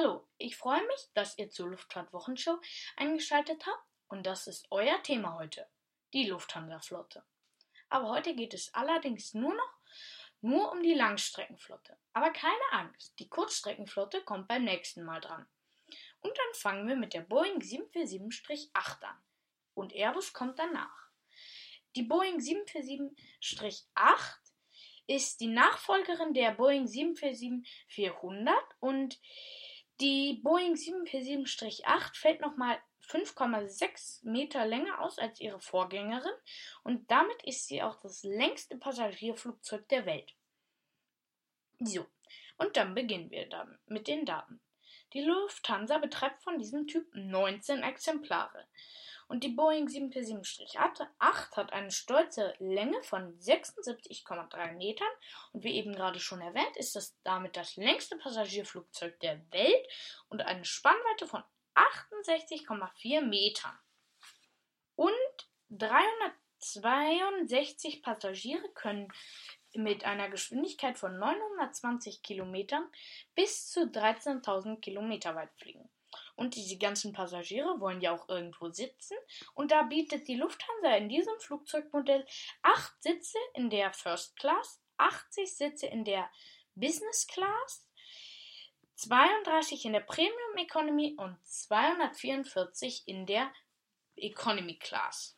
Hallo, ich freue mich, dass ihr zur Luftfahrt-Wochenshow eingeschaltet habt und das ist euer Thema heute, die Lufthansa-Flotte. Aber heute geht es allerdings nur noch nur um die Langstreckenflotte. Aber keine Angst, die Kurzstreckenflotte kommt beim nächsten Mal dran. Und dann fangen wir mit der Boeing 747-8 an. Und Airbus kommt danach. Die Boeing 747-8 ist die Nachfolgerin der Boeing 747-400 und die Boeing 747-8 fällt nochmal 5,6 Meter länger aus als ihre Vorgängerin und damit ist sie auch das längste Passagierflugzeug der Welt. So, und dann beginnen wir dann mit den Daten. Die Lufthansa betreibt von diesem Typ 19 Exemplare. Und die Boeing 747-8 hat eine stolze Länge von 76,3 Metern. Und wie eben gerade schon erwähnt, ist das damit das längste Passagierflugzeug der Welt und eine Spannweite von 68,4 Metern. Und 362 Passagiere können mit einer Geschwindigkeit von 920 Kilometern bis zu 13.000 Kilometer weit fliegen. Und diese ganzen Passagiere wollen ja auch irgendwo sitzen. Und da bietet die Lufthansa in diesem Flugzeugmodell 8 Sitze in der First Class, 80 Sitze in der Business Class, 32 in der Premium Economy und 244 in der Economy Class.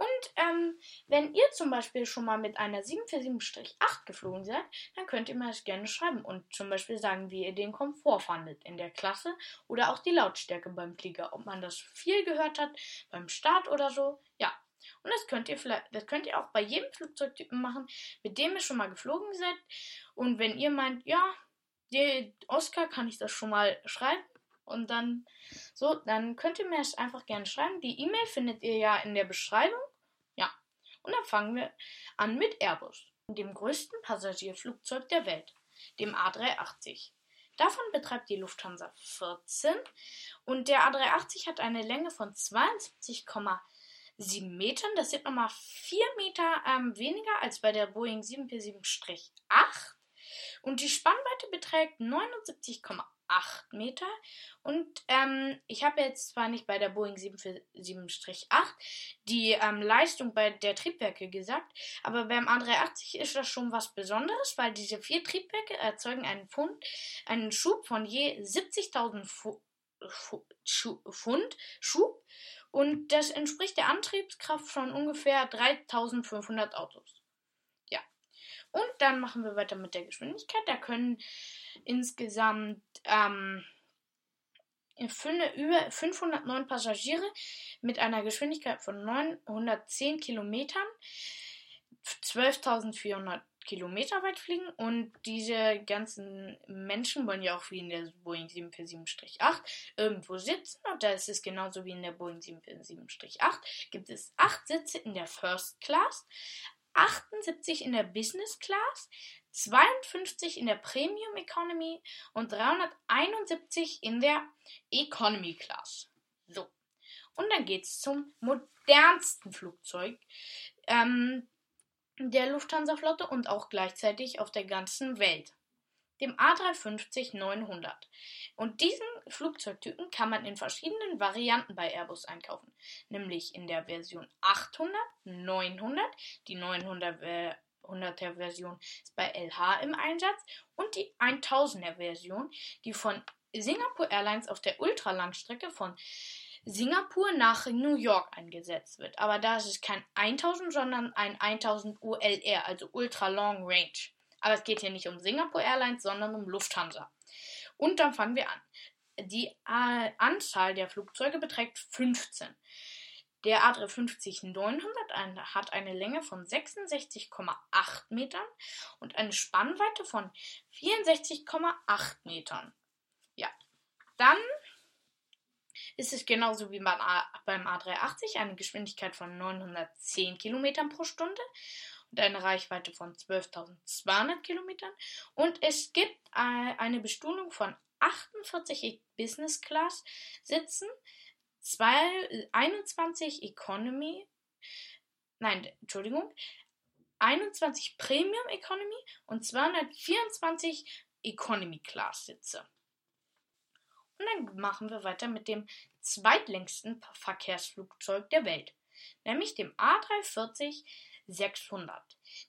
Und ähm, wenn ihr zum Beispiel schon mal mit einer 747-8 geflogen seid, dann könnt ihr mir das gerne schreiben und zum Beispiel sagen, wie ihr den Komfort fandet in der Klasse oder auch die Lautstärke beim Flieger, ob man das viel gehört hat beim Start oder so. Ja. Und das könnt ihr vielleicht, das könnt ihr auch bei jedem Flugzeugtypen machen, mit dem ihr schon mal geflogen seid. Und wenn ihr meint, ja, Oscar kann ich das schon mal schreiben, und dann so, dann könnt ihr mir das einfach gerne schreiben. Die E-Mail findet ihr ja in der Beschreibung. Und dann fangen wir an mit Airbus, dem größten Passagierflugzeug der Welt, dem A380. Davon betreibt die Lufthansa 14 und der A380 hat eine Länge von 72,7 Metern. Das sind nochmal 4 Meter ähm, weniger als bei der Boeing 747-8 und die Spannweite beträgt 79,8 8 Meter. Und ähm, ich habe jetzt zwar nicht bei der Boeing 747-8 die ähm, Leistung bei der Triebwerke gesagt, aber beim A380 ist das schon was Besonderes, weil diese vier Triebwerke erzeugen einen, Pfund, einen Schub von je 70.000 Pfund Schub und das entspricht der Antriebskraft von ungefähr 3500 Autos. Und dann machen wir weiter mit der Geschwindigkeit. Da können insgesamt ähm, über 509 Passagiere mit einer Geschwindigkeit von 910 Kilometern 12.400 Kilometer weit fliegen. Und diese ganzen Menschen wollen ja auch wie in der Boeing 747-8 irgendwo sitzen. Und da ist es genauso wie in der Boeing 747-8 gibt es acht Sitze in der First Class, 78 in der Business Class, 52 in der Premium Economy und 371 in der Economy Class. So. Und dann geht es zum modernsten Flugzeug ähm, der Lufthansa-Flotte und auch gleichzeitig auf der ganzen Welt dem A350-900. Und diesen Flugzeugtypen kann man in verschiedenen Varianten bei Airbus einkaufen, nämlich in der Version 800, 900, die 900er Version ist bei LH im Einsatz und die 1000er Version, die von Singapore Airlines auf der Ultralangstrecke von Singapur nach New York eingesetzt wird. Aber da ist es kein 1000, sondern ein 1000 ULR, also Ultra Long Range. Aber es geht hier nicht um Singapore Airlines, sondern um Lufthansa. Und dann fangen wir an. Die äh, Anzahl der Flugzeuge beträgt 15. Der A350-900 hat eine Länge von 66,8 Metern und eine Spannweite von 64,8 Metern. Ja, dann ist es genauso wie beim, A380 eine Geschwindigkeit von 910 Kilometern pro Stunde und eine Reichweite von 12.200 Kilometern. Und es gibt äh, eine Bestuhlung von 48 Business Class Sitzen, 21 Economy, nein, Entschuldigung, 21 Premium Economy und 224 Economy Class Sitze. Und dann machen wir weiter mit dem zweitlängsten Verkehrsflugzeug der Welt, nämlich dem A340 600.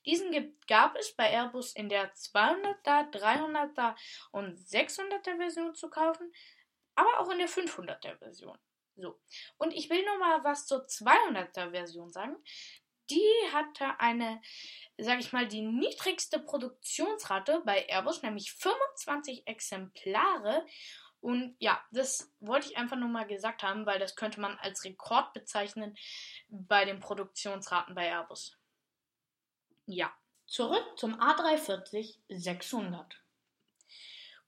Diesen gab es bei Airbus in der 200er, 300er und 600er Version zu kaufen, aber auch in der 500er Version. So. Und ich will noch mal was zur 200er Version sagen. Die hatte eine, sag ich mal, die niedrigste Produktionsrate bei Airbus, nämlich 25 Exemplare. Und ja, das wollte ich einfach nur mal gesagt haben, weil das könnte man als Rekord bezeichnen bei den Produktionsraten bei Airbus. Ja, zurück zum A340 600.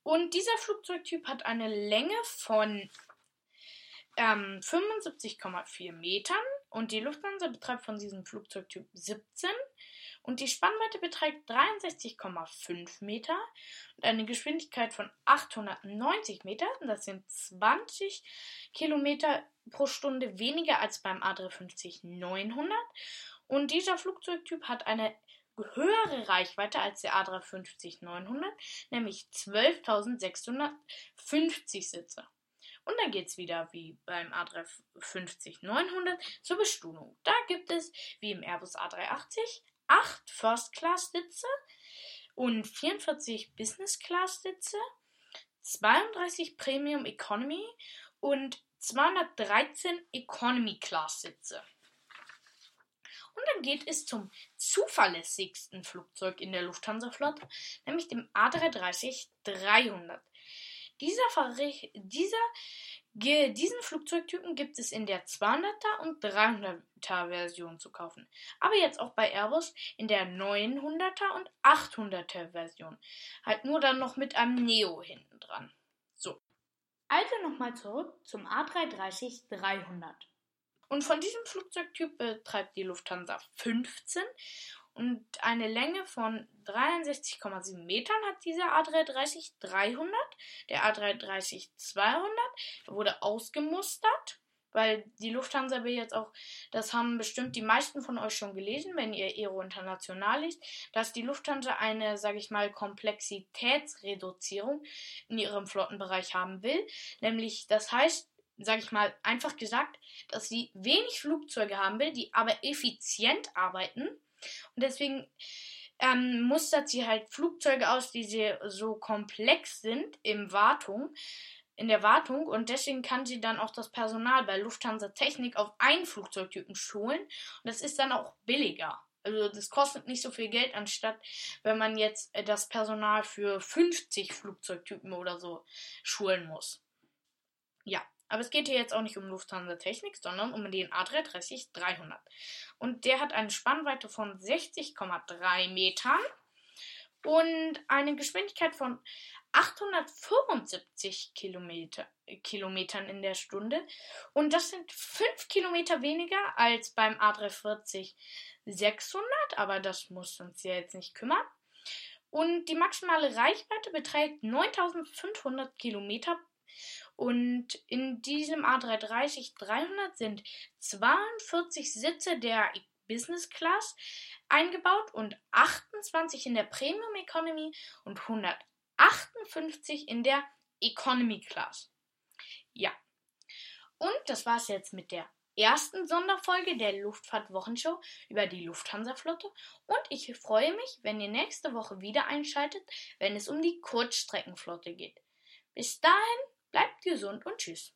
Und dieser Flugzeugtyp hat eine Länge von ähm, 75,4 Metern und die Lufthansa betreibt von diesem Flugzeugtyp 17 und die Spannweite beträgt 63,5 Meter und eine Geschwindigkeit von 890 Meter. Das sind 20 Kilometer pro Stunde weniger als beim A350 900. Und dieser Flugzeugtyp hat eine höhere Reichweite als der A350 900, nämlich 12.650 Sitze. Und dann geht es wieder wie beim A350-900 zur Bestuhlung. Da gibt es, wie im Airbus A380, 8 First-Class-Sitze und 44 Business-Class-Sitze, 32 Premium Economy und 213 Economy-Class-Sitze. Und dann geht es zum zuverlässigsten Flugzeug in der Lufthansa-Flotte, nämlich dem A330-300. Dieser, dieser, diesen Flugzeugtypen gibt es in der 200er und 300er Version zu kaufen. Aber jetzt auch bei Airbus in der 900er und 800er Version. Halt nur dann noch mit einem Neo hinten dran. So. Also nochmal zurück zum A330-300. Und von diesem Flugzeugtyp betreibt die Lufthansa 15 und eine Länge von 63,7 Metern hat dieser A330-300. Der A330-200 wurde ausgemustert, weil die Lufthansa will jetzt auch, das haben bestimmt die meisten von euch schon gelesen, wenn ihr Aero International liest, dass die Lufthansa eine, sage ich mal, Komplexitätsreduzierung in ihrem Flottenbereich haben will. Nämlich, das heißt, sage ich mal, einfach gesagt, dass sie wenig Flugzeuge haben will, die aber effizient arbeiten und deswegen ähm, mustert sie halt Flugzeuge aus, die so komplex sind im Wartung, in der Wartung und deswegen kann sie dann auch das Personal bei Lufthansa Technik auf einen Flugzeugtypen schulen und das ist dann auch billiger. Also das kostet nicht so viel Geld, anstatt wenn man jetzt äh, das Personal für 50 Flugzeugtypen oder so schulen muss. Ja. Aber es geht hier jetzt auch nicht um Lufthansa Technik, sondern um den A330-300. Und der hat eine Spannweite von 60,3 Metern und eine Geschwindigkeit von 875 Kilometer, Kilometern in der Stunde. Und das sind 5 Kilometer weniger als beim A340 600, aber das muss uns ja jetzt nicht kümmern. Und die maximale Reichweite beträgt 9500 Kilometer und in diesem A330 300 sind 42 Sitze der Business Class eingebaut und 28 in der Premium Economy und 158 in der Economy Class. Ja. Und das war's jetzt mit der ersten Sonderfolge der Luftfahrt-Wochenshow über die Lufthansa-Flotte. Und ich freue mich, wenn ihr nächste Woche wieder einschaltet, wenn es um die Kurzstreckenflotte geht. Bis dahin Bleibt gesund und tschüss.